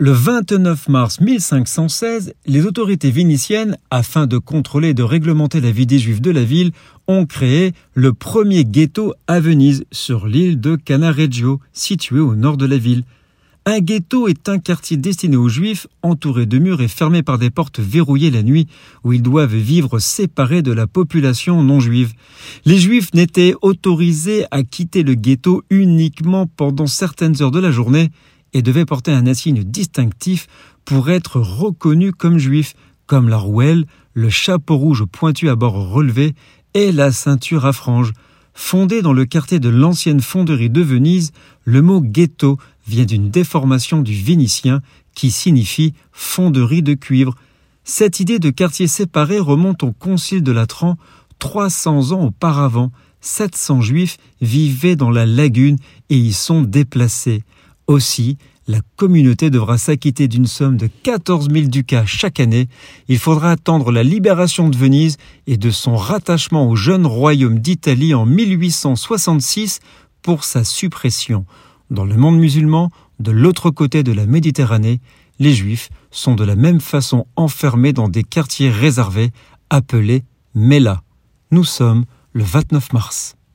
Le 29 mars 1516, les autorités vénitiennes, afin de contrôler et de réglementer la vie des Juifs de la ville, ont créé le premier ghetto à Venise, sur l'île de Canareggio, située au nord de la ville. Un ghetto est un quartier destiné aux Juifs, entouré de murs et fermé par des portes verrouillées la nuit, où ils doivent vivre séparés de la population non juive. Les Juifs n'étaient autorisés à quitter le ghetto uniquement pendant certaines heures de la journée, et devait porter un insigne distinctif pour être reconnu comme juif, comme la rouelle, le chapeau rouge pointu à bord relevé et la ceinture à franges. Fondé dans le quartier de l'ancienne fonderie de Venise, le mot ghetto vient d'une déformation du vénitien qui signifie fonderie de cuivre. Cette idée de quartier séparé remonte au Concile de Latran 300 ans auparavant. 700 juifs vivaient dans la lagune et y sont déplacés. Aussi, la communauté devra s'acquitter d'une somme de 14 000 ducats chaque année. Il faudra attendre la libération de Venise et de son rattachement au jeune royaume d'Italie en 1866 pour sa suppression. Dans le monde musulman, de l'autre côté de la Méditerranée, les Juifs sont de la même façon enfermés dans des quartiers réservés appelés Mela. Nous sommes le 29 mars.